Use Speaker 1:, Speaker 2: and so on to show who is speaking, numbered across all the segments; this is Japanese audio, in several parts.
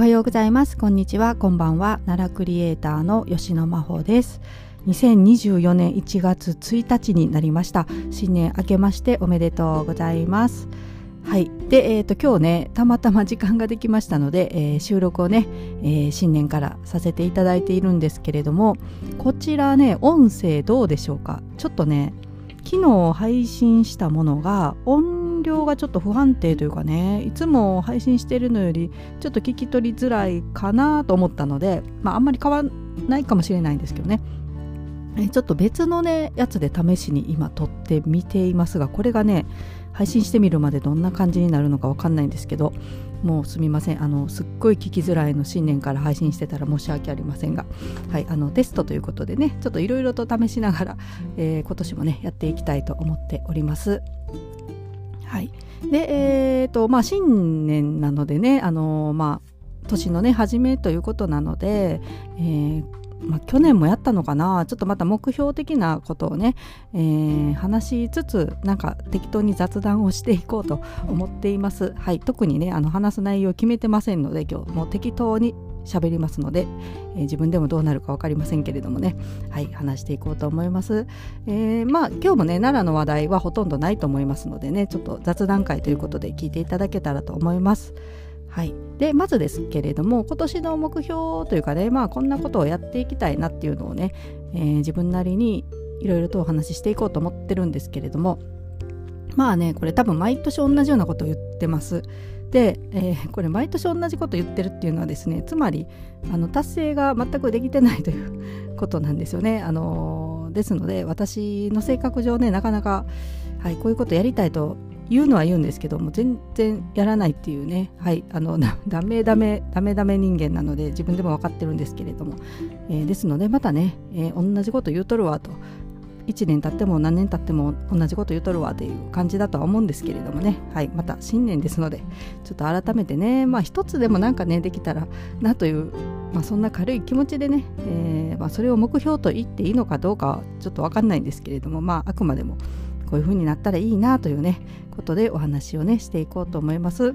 Speaker 1: おはようございます。こんにちは。こんばんは。奈良クリエイターの吉野真帆です。2024年1月1日になりました。新年明けましておめでとうございます。はい。で、えーと、今日ねたまたま時間ができましたので、えー、収録をね、えー、新年からさせていただいているんですけれどもこちらね音声どうでしょうか？ちょっとね昨日配信したものが音量がちょっと不安定というかねいつも配信してるのよりちょっと聞き取りづらいかなと思ったので、まあ、あんまり変わらないかもしれないんですけどね。えちょっと別のねやつで試しに今撮ってみていますがこれがね配信してみるまでどんな感じになるのかわかんないんですけどもうすみません。あのすっごい聞きづらいの新年から配信してたら申し訳ありませんが、はい、あのテストということでねちょっといろいろと試しながら、えー、今年もねやっていきたいと思っております。はい。でえーとまあ、新年なのでねあのまあ年のね初めということなので、えー、まあ、去年もやったのかなちょっとまた目標的なことをね、えー、話しつつなんか適当に雑談をしていこうと思っています。はい。特にねあの話す内容決めてませんので今日もう適当に喋りますので、えー、自分でもどうなるか分かりませんけれどもね。はい話していこうと思います、えー、まあ今日もね奈良の話題はほとんどないと思いますのでねちょっと雑談会ということで聞いていただけたらと思います。はい、でまずですけれども今年の目標というかねまあこんなことをやっていきたいなっていうのをね、えー、自分なりにいろいろとお話ししていこうと思ってるんですけれどもまあねこれ多分毎年同じようなことを言ってます。で、えー、これ毎年同じこと言ってるっていうのはですねつまりあの達成が全くできてないということなんですよね。あのー、ですので私の性格上ねなかなか、はい、こういうことやりたいと言うのは言うんですけども全然やらないっていうねはいあのダメダメダメダメ人間なので自分でも分かってるんですけれども、えー、ですのでまたね、えー、同じこと言うとるわと1年経っても何年経っても同じこと言うとるわという感じだとは思うんですけれどもね、はい、また新年ですのでちょっと改めてねまあ一つでもなんかねできたらなという、まあ、そんな軽い気持ちでね、えーまあ、それを目標と言っていいのかどうかはちょっと分かんないんですけれどもまああくまでもこういう風になったらいいなというねことでお話をねしていこうと思います。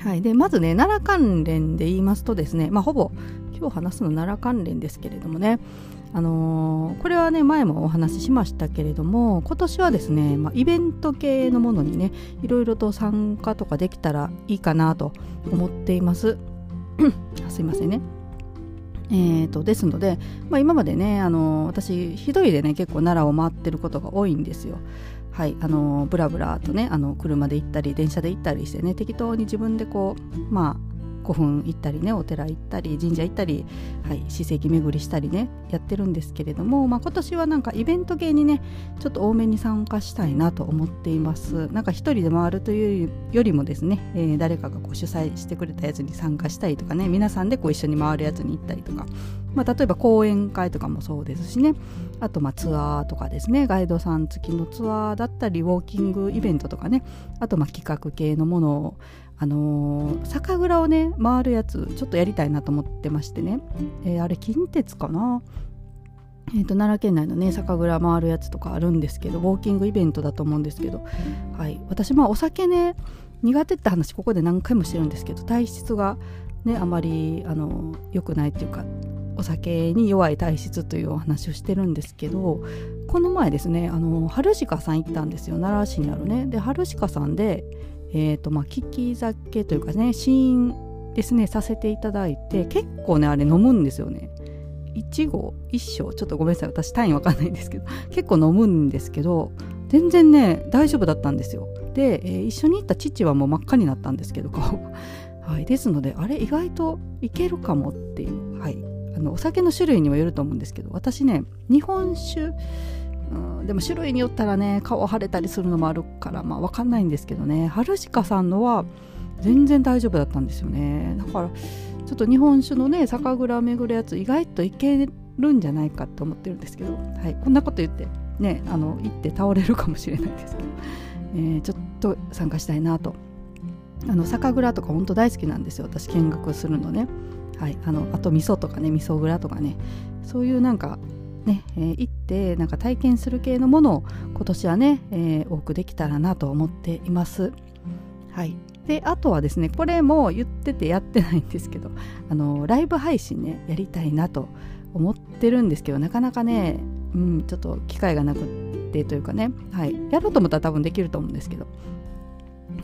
Speaker 1: はい、でまずね奈良関連で言いますとですね、まあ、ほぼ今日話すの奈良関連ですけれどもねあのー、これはね前もお話ししましたけれども今年はですね、まあ、イベント系のものにねいろいろと参加とかできたらいいかなと思っています すいませんねえーと、ですので、まあ、今までねあの私一人でね結構奈良を回ってることが多いんですよ。はい、あのブラブラとねあの車で行ったり電車で行ったりしてね適当に自分でこうまあ古墳行ったりねお寺行ったり神社行ったり、はい、史跡巡りしたりねやってるんですけれども、まあ、今年はなんかイベント系にねちょっと多めに参加したいなと思っています。なんか一人で回るというよりもですね、えー、誰かがこう主催してくれたやつに参加したりとかね皆さんでこう一緒に回るやつに行ったりとか、まあ、例えば講演会とかもそうですしね。あとまあツアーとかですね。ガイドさん付きのツアーだったりウォーキングイベントとかね。あとまあ企画系のものをあのー、酒蔵をね回るやつちょっとやりたいなと思ってましてね、えー、あれ近鉄かな？えーと、奈良県内のね酒蔵回るやつとかあるんですけどウォーキングイベントだと思うんですけど、はい、私まあお酒ね苦手って話ここで何回もしてるんですけど体質がねあまりあの良くないっていうかお酒に弱い体質というお話をしてるんですけどこの前ですねあの春鹿さん行ったんですよ。奈良市にあるね。で春鹿さんでえーとまあ、聞き酒というかね試飲ですねさせていただいて結構ねあれ飲むんですよね。1合1升ちょっとごめんなさい。私単位わかんないんですけど。結構飲むんですけど全然ね大丈夫だったんですよ。で、えー、一緒に行った父はもう真っ赤になったんですけど顔が、はい、ですのであれ意外といけるかもっていう、あのお酒の種類にもよると思うんですけど私ね日本酒うん、でも種類によったらね顔腫れたりするのもあるからまあ分かんないんですけどね春鹿さんのは全然大丈夫だったんですよね。だからちょっと日本酒のね酒蔵巡るやつ意外といけるんじゃないかって思ってるんですけど、はい、こんなこと言ってねあの行って倒れるかもしれないですけど、えー、ちょっと参加したいなと。あの酒蔵とか本当大好きなんですよ私見学するのね。はいあのあと味噌とかね味噌蔵とかねそういうなんかね、えー、行ってなんか体験する系のものを今年はね、えー、多くできたらなと思っています。はい、であとはですねこれも言っててやってないんですけどあのライブ配信ねやりたいなと思ってるんですけどなかなかね、うん、ちょっと機会がなくってというかね、はい、やろうと思ったら多分できると思うんですけど、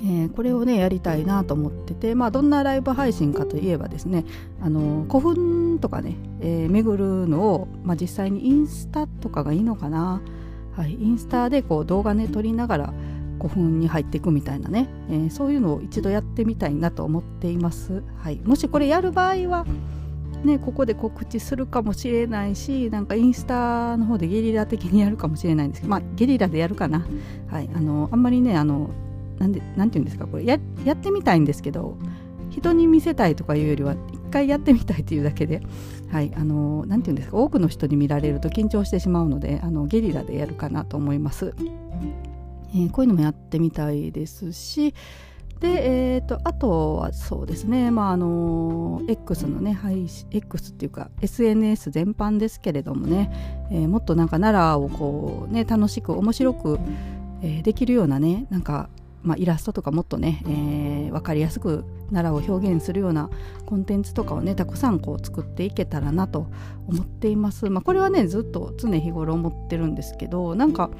Speaker 1: えー、これをねやりたいなと思ってて、まあ、どんなライブ配信かといえばですねあの古墳とかね、えー、巡るのを、まあ、実際にインスタとかがいいのかな、はい、インスタでこう動画ね撮りながら古墳に入っていくみたいなね、えー、そういうのを一度やってみたいなと思っています。はい、もしこれやる場合はね、ここで告知するかもしれないしなんかインスタの方でゲリラ的にやるかもしれないんですけどまあゲリラでやるかな、はい、あのあんまりねあのなんでなんて言うんですかこれややってみたいんですけど人に見せたいとかいうよりは一回やってみたいというだけで、はい、あのなんて言うんですか多くの人に見られると緊張してしまうのであのゲリラでやるかなと思います。えー、こういうのもやってみたいですしで、えーと、あとはそうですね、まああの X のね配信 X っていうか SNS 全般ですけれどもね、えー、もっとなんか奈良をこうね楽しく面白く、えー、できるようなねなんか、まあ、イラストとかもっとね、えー、分かりやすく奈良を表現するようなコンテンツとかをねたくさんこう作っていけたらなと思っています。まあ、これはねずっと常日頃思ってるんですけどなんか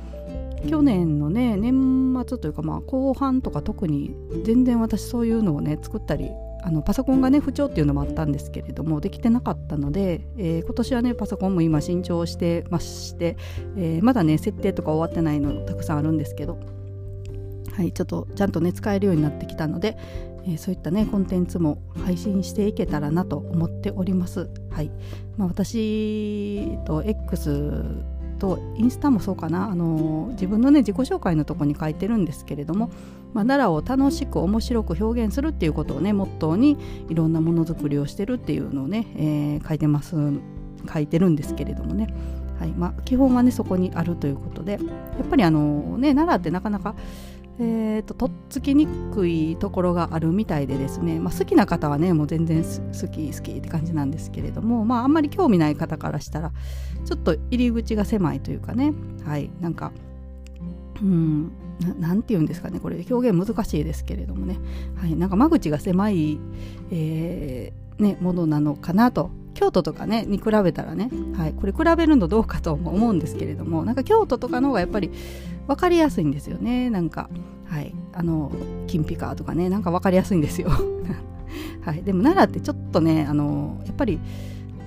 Speaker 1: 去年のね年末というかまあ後半とか特に全然私そういうのをね作ったりあのパソコンがね不調っていうのもあったんですけれどもできてなかったので、えー、今年はねパソコンも今新調してまして、えー、まだね設定とか終わってないのたくさんあるんですけどはいちょっとちゃんとね使えるようになってきたので、えー、そういったねコンテンツも配信していけたらなと思っております。はい。まあ私と X とインスタもそうかな。あの自分のね自己紹介のとこに書いてるんですけれども、まあ、奈良を楽しく面白く表現するっていうことをねモットーにいろんなものづくりをしてるっていうのをね、えー、書いてます。書いてるんですけれどもね、はい。まあ、基本はねそこにあるということでやっぱりあのね奈良ってなかなかえーと、とっつきにくいところがあるみたいでですね、まあ、好きな方はねもう全然好き好きって感じなんですけれども、まあ、あんまり興味ない方からしたらちょっと入り口が狭いというかねはいなんかうんなんて言うんですかねこれ表現難しいですけれどもね、はい、なんか間口が狭い、えーね、ものなのかなと京都とかねに比べたらね、はい、これ比べるのどうかとも思うんですけれどもなんか京都とかの方がやっぱり分かりやすいんですよね。なんかはいあの金ピカとかねなんか分かりやすいんですよ。はい、でも奈良ってちょっとねあのやっぱり、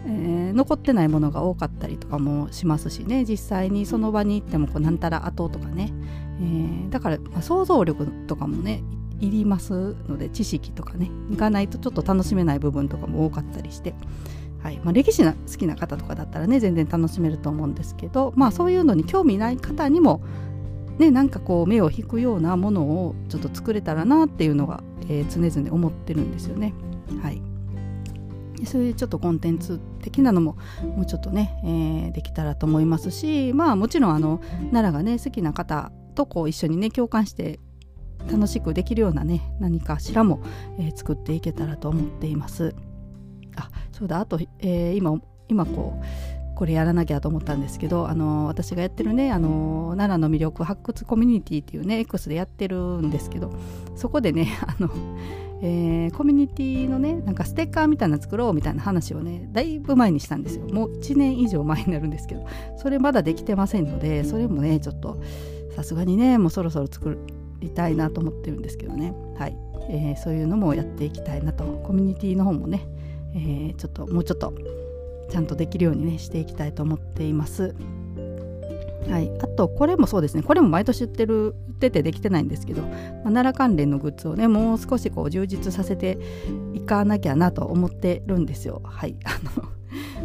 Speaker 1: えー、残ってないものが多かったりとかもしますしね。実際にその場に行ってもこうなんたら後とかね、えー、だから、まあ、想像力とかもねいりますので知識とかねいかないとちょっと楽しめない部分とかも多かったりして、はいまあ、歴史が好きな方とかだったらね全然楽しめると思うんですけど、まあ、そういうのに興味ない方にもね、なんかこう目を引くようなものをちょっと作れたらなっていうのが、えー、常々思ってるんですよね。はい、そういうちょっとコンテンツ的なのももうちょっとね、えー、できたらと思いますしまあもちろんあの奈良がね好きな方とこう一緒にね共感して楽しくできるようなね何かしらも、えー、作っていけたらと思っています。そうだあと、えー、今今こうこれやらなきゃと思ったんですけどあの私がやってるねあの奈良の魅力発掘コミュニティっていうね X でやってるんですけどそこでね あの、えー、コミュニティのねなんかステッカーみたいな作ろうみたいな話をねだいぶ前にしたんですよ。もう1年以上前になるんですけどそれまだできてませんのでそれもねちょっとさすがにねもうそろそろ作りたいなと思ってるんですけどね。はい、えー、そういうのもやっていきたいなと。コミュニティの方もね、えー、ちょっともうちょっとちゃんとできるようにねしていきたいと思っています。はい、あとこれもそうですねこれも毎年言ってる言っててできてないんですけど、まあ、奈良関連のグッズをねもう少しこう充実させていかなきゃなと思ってるんですよ。はいあの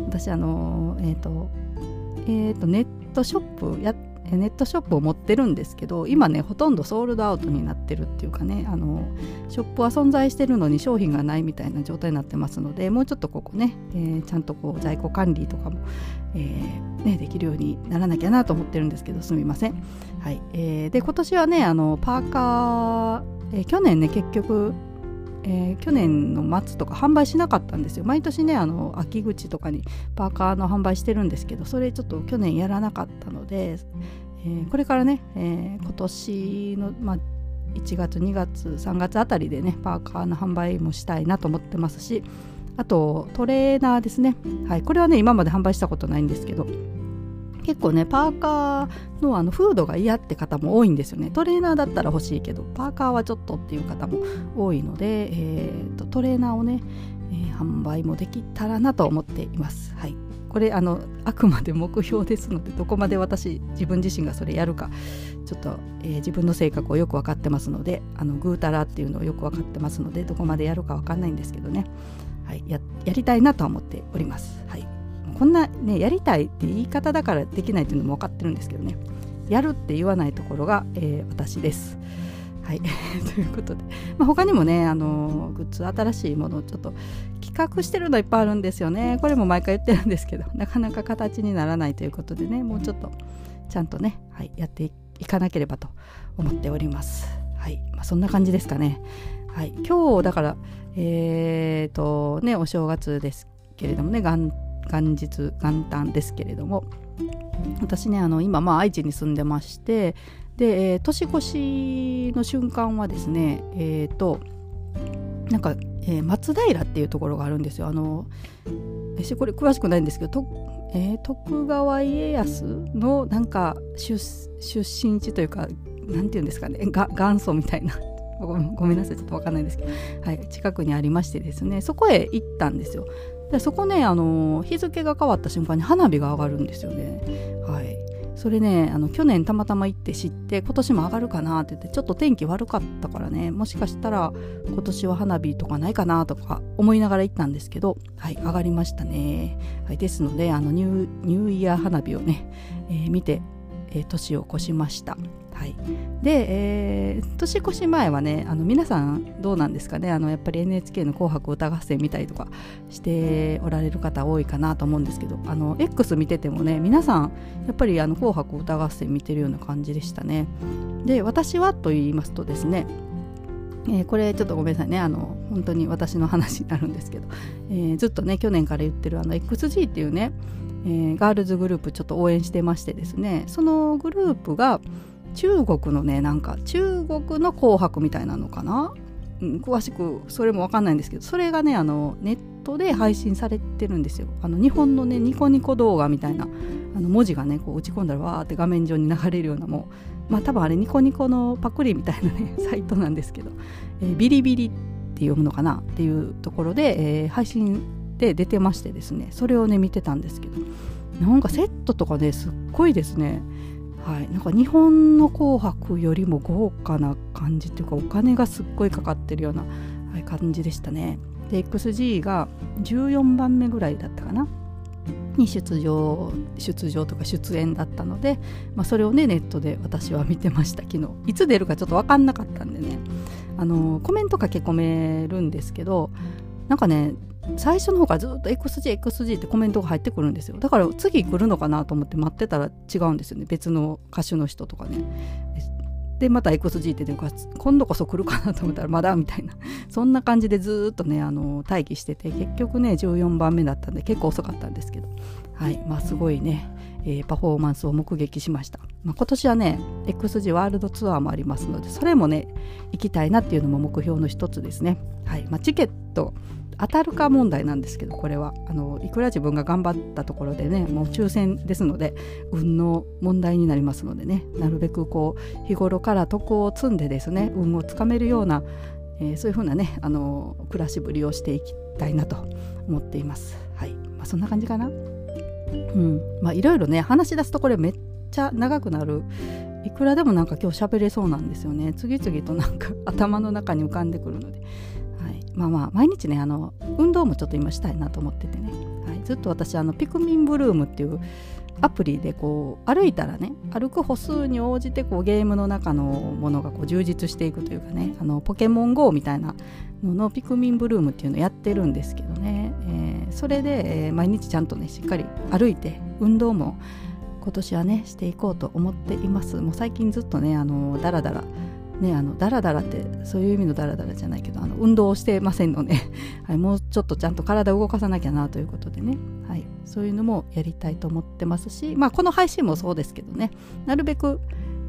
Speaker 1: 私あのえっ、ー、とえっ、ー、とネットショップやネットショップを持ってるんですけど今ねほとんどソールドアウトになってるっていうかねあのショップは存在してるのに商品がないみたいな状態になってますのでもうちょっとここね、えー、ちゃんとこう在庫管理とかも、えー、ね、できるようにならなきゃなと思ってるんですけどすみません。はい。えー、で今年はねあのパーカー、え去年ね結局えー、去年の末とか販売しなかったんですよ。毎年ねあの秋口とかにパーカーの販売してるんですけどそれちょっと去年やらなかったので、えー、これからね、えー、今年の、まあ、1月2月3月あたりでねパーカーの販売もしたいなと思ってますしあとトレーナーですね。はいこれはね今まで販売したことないんですけど結構ねパーカーのあのフードが嫌って方も多いんですよね。トレーナーだったら欲しいけどパーカーはちょっとっていう方も多いので、えーと、トレーナーをね、えー、販売もできたらなと思っています。はい。これあのあくまで目標ですのでどこまで私自分自身がそれやるかちょっと、えー、自分の性格をよく分かってますのであのぐうたらっていうのをよく分かってますのでどこまでやるか分かんないんですけどね、はい、ややりたいなとは思っております。はい。こんなねやりたいって言い方だからできないっていうのも分かってるんですけどねやるって言わないところが、えー、私です。はい ということで、まあ、他にもねあのグッズ新しいものをちょっと企画してるのいっぱいあるんですよねこれも毎回言ってるんですけどなかなか形にならないということでねもうちょっとちゃんとね、はい、やっていかなければと思っております。はい、まあ、そんな感じですかね。はい、今日だからえーとねお正月ですけれどもね元元日元旦ですけれども私ねあの今まあ愛知に住んでましてで、えー、年越しの瞬間はですねえっ、ー、となんか、えー、松平っていうところがあるんですよ。あの私これ詳しくないんですけどと、えー、徳川家康のなんか出身地というかなんていうんですかねが元祖みたいな。ごめんなさいちょっと分かんないんですけど、はい、近くにありましてですねそこへ行ったんですよ。でそこねあの日付が変わった瞬間に花火が上がるんですよね。はい。それねあの去年たまたま行って知って今年も上がるかなって言ってちょっと天気悪かったからねもしかしたら今年は花火とかないかなとか思いながら行ったんですけどはい上がりましたね、はい、ですのであのニューイヤー花火をね、えー、見て、えー、年を越しました。はい、で、えー、年越し前はねあの皆さんどうなんですかね？あのやっぱり NHK の「紅白歌合戦」見たりとかしておられる方多いかなと思うんですけど。あの X 見ててもね皆さんやっぱりあの紅白歌合戦見てるような感じでしたね。で私はと言いますとですねえー、これちょっとごめんなさいね。あの本当に私の話になるんですけど、えー、ずっとね去年から言ってるあの XG っていうね、えー、ガールズグループちょっと応援してましてですねそのグループが中国のねなんか中国の紅白みたいなのかな、うん、詳しくそれも分かんないんですけどそれがねあのネットで配信されてるんですよ。あの日本のねニコニコ動画みたいなあの文字がねこう打ち込んだらわーって画面上に流れるようなもうまあ多分あれニコニコのパクリみたいなね サイトなんですけど、えー、ビリビリって読むのかな？っていうところで、えー、配信で出てましてですねそれをね見てたんですけどなんかセットとかねすっごいですね。はい、なんか日本の紅白よりも豪華な感じっていうかお金がすっごいかかってるような、感じでしたね。で XG が14番目ぐらいだったかな？に出場出場とか出演だったので、まあ、それをねネットで私は見てました。昨日。いつ出るかちょっと分かんなかったんでね。あのコメント書き込めるんですけどなんかね最初の方からずっと XG、XG ってコメントが入ってくるんですよ。だから次来るのかなと思って待ってたら違うんですよね。別の歌手の人とかね。で、また XG って出るか、今度こそ来るかなと思ったらまだみたいな。そんな感じでずっとね、あの、待機してて、結局ね、14番目だったんで結構遅かったんですけど。はい。まあすごいね、えー、パフォーマンスを目撃しました。まあ、今年はね、XG ワールドツアーもありますので、それもね、行きたいなっていうのも目標の一つですね。はい。まあ、チケット、当たるか問題なんですけどこれは。あのいくら自分が頑張ったところでねもう抽選ですので運の問題になりますのでねなるべくこう日頃から徳を積んでですね運をつかめるような、えー、そういうふうなねあの暮らしぶりをしていきたいなと思っています。はい。まあ、そんな感じかな。うん。まあ、いろいろね話し出すとこれめっちゃ長くなる。いくらでもなんか今日喋れそうなんですよね。次々となんか頭の中に浮かんでくるので。まあまあ毎日ねあの運動もちょっと今したいなと思っててね、はい、ずっと私あのピクミンブルームっていうアプリでこう歩いたらね歩く歩数に応じてこうゲームの中のものがこう充実していくというかねあのポケモン GO みたいなののピクミンブルームっていうのをやってるんですけどね、えー、それで、えー、毎日ちゃんとねしっかり歩いて運動も今年はねしていこうと思っています。もう最近ずっとねあのだらだらね、あのダラダラってそういう意味のダラダラじゃないけどあの運動をしてませんので、はい、もうちょっとちゃんと体を動かさなきゃなということでね、はい、そういうのもやりたいと思ってますし、まあ、この配信もそうですけどね。なるべく、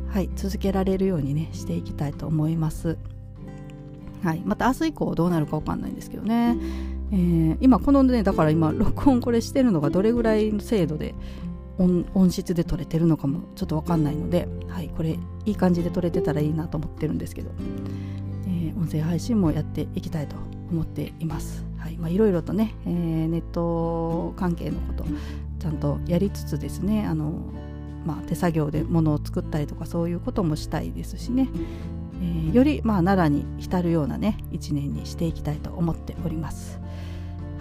Speaker 1: はい続けられるようにねしていきたいと思います。はいまた明日以降どうなるかわかんないんですけどね。えー、今このねだから今録音これしてるのがどれぐらいの精度で音音質で撮れてるのかもちょっと分かんないので、はい、これいい感じで撮れてたらいいなと思ってるんですけど、えー、音声配信もやっていきたいと思っています。いまあ、いろいろとね、えー、ネット関係のことちゃんとやりつつですねあの、まあ、手作業で物を作ったりとかそういうこともしたいですしね、えー、より、まあ、奈良に浸るようなね一年にしていきたいと思っております。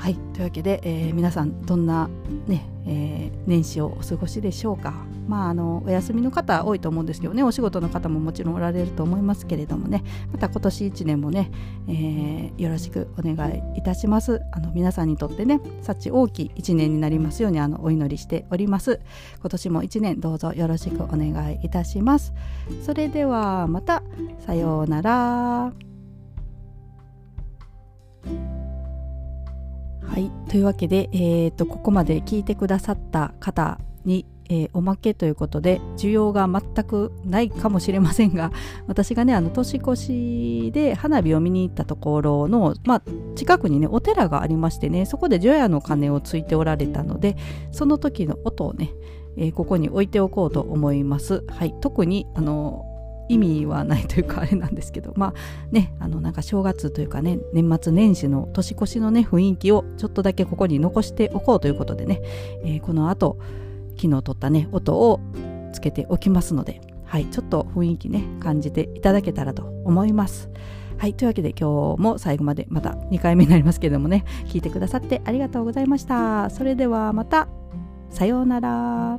Speaker 1: はい。というわけで、えー、皆さんどんな、ねえー、年始をお過ごしでしょうか。まああのお休みの方多いと思うんですけどねお仕事の方ももちろんおられると思いますけれどもね。また今年1年もね、えー、よろしくお願いいたします。あの皆さんにとってね幸大きい1年になりますようにあのお祈りしております。今年も1年どうぞよろしくお願いいたします。それではまた。さようなら。はい、というわけで、えーと、ここまで聞いてくださった方に、えー、おまけということで需要が全くないかもしれませんが 私がねあの年越しで花火を見に行ったところの、まあ、近くにねお寺がありましてねそこで除夜の鐘をついておられたのでその時の音をね、えー、ここに置いておこうと思います。はい、特にあの意味はないというかあれなんですけどまあねあのなんか正月というかね年末年始の年越しのね雰囲気をちょっとだけここに残しておこうということでね、えー、この後昨日撮ったね音をつけておきますのではいちょっと雰囲気ね感じていただけたらと思います。はいというわけで今日も最後までまた2回目になりますけれどもね聞いてくださってありがとうございました。それではまた。さようなら。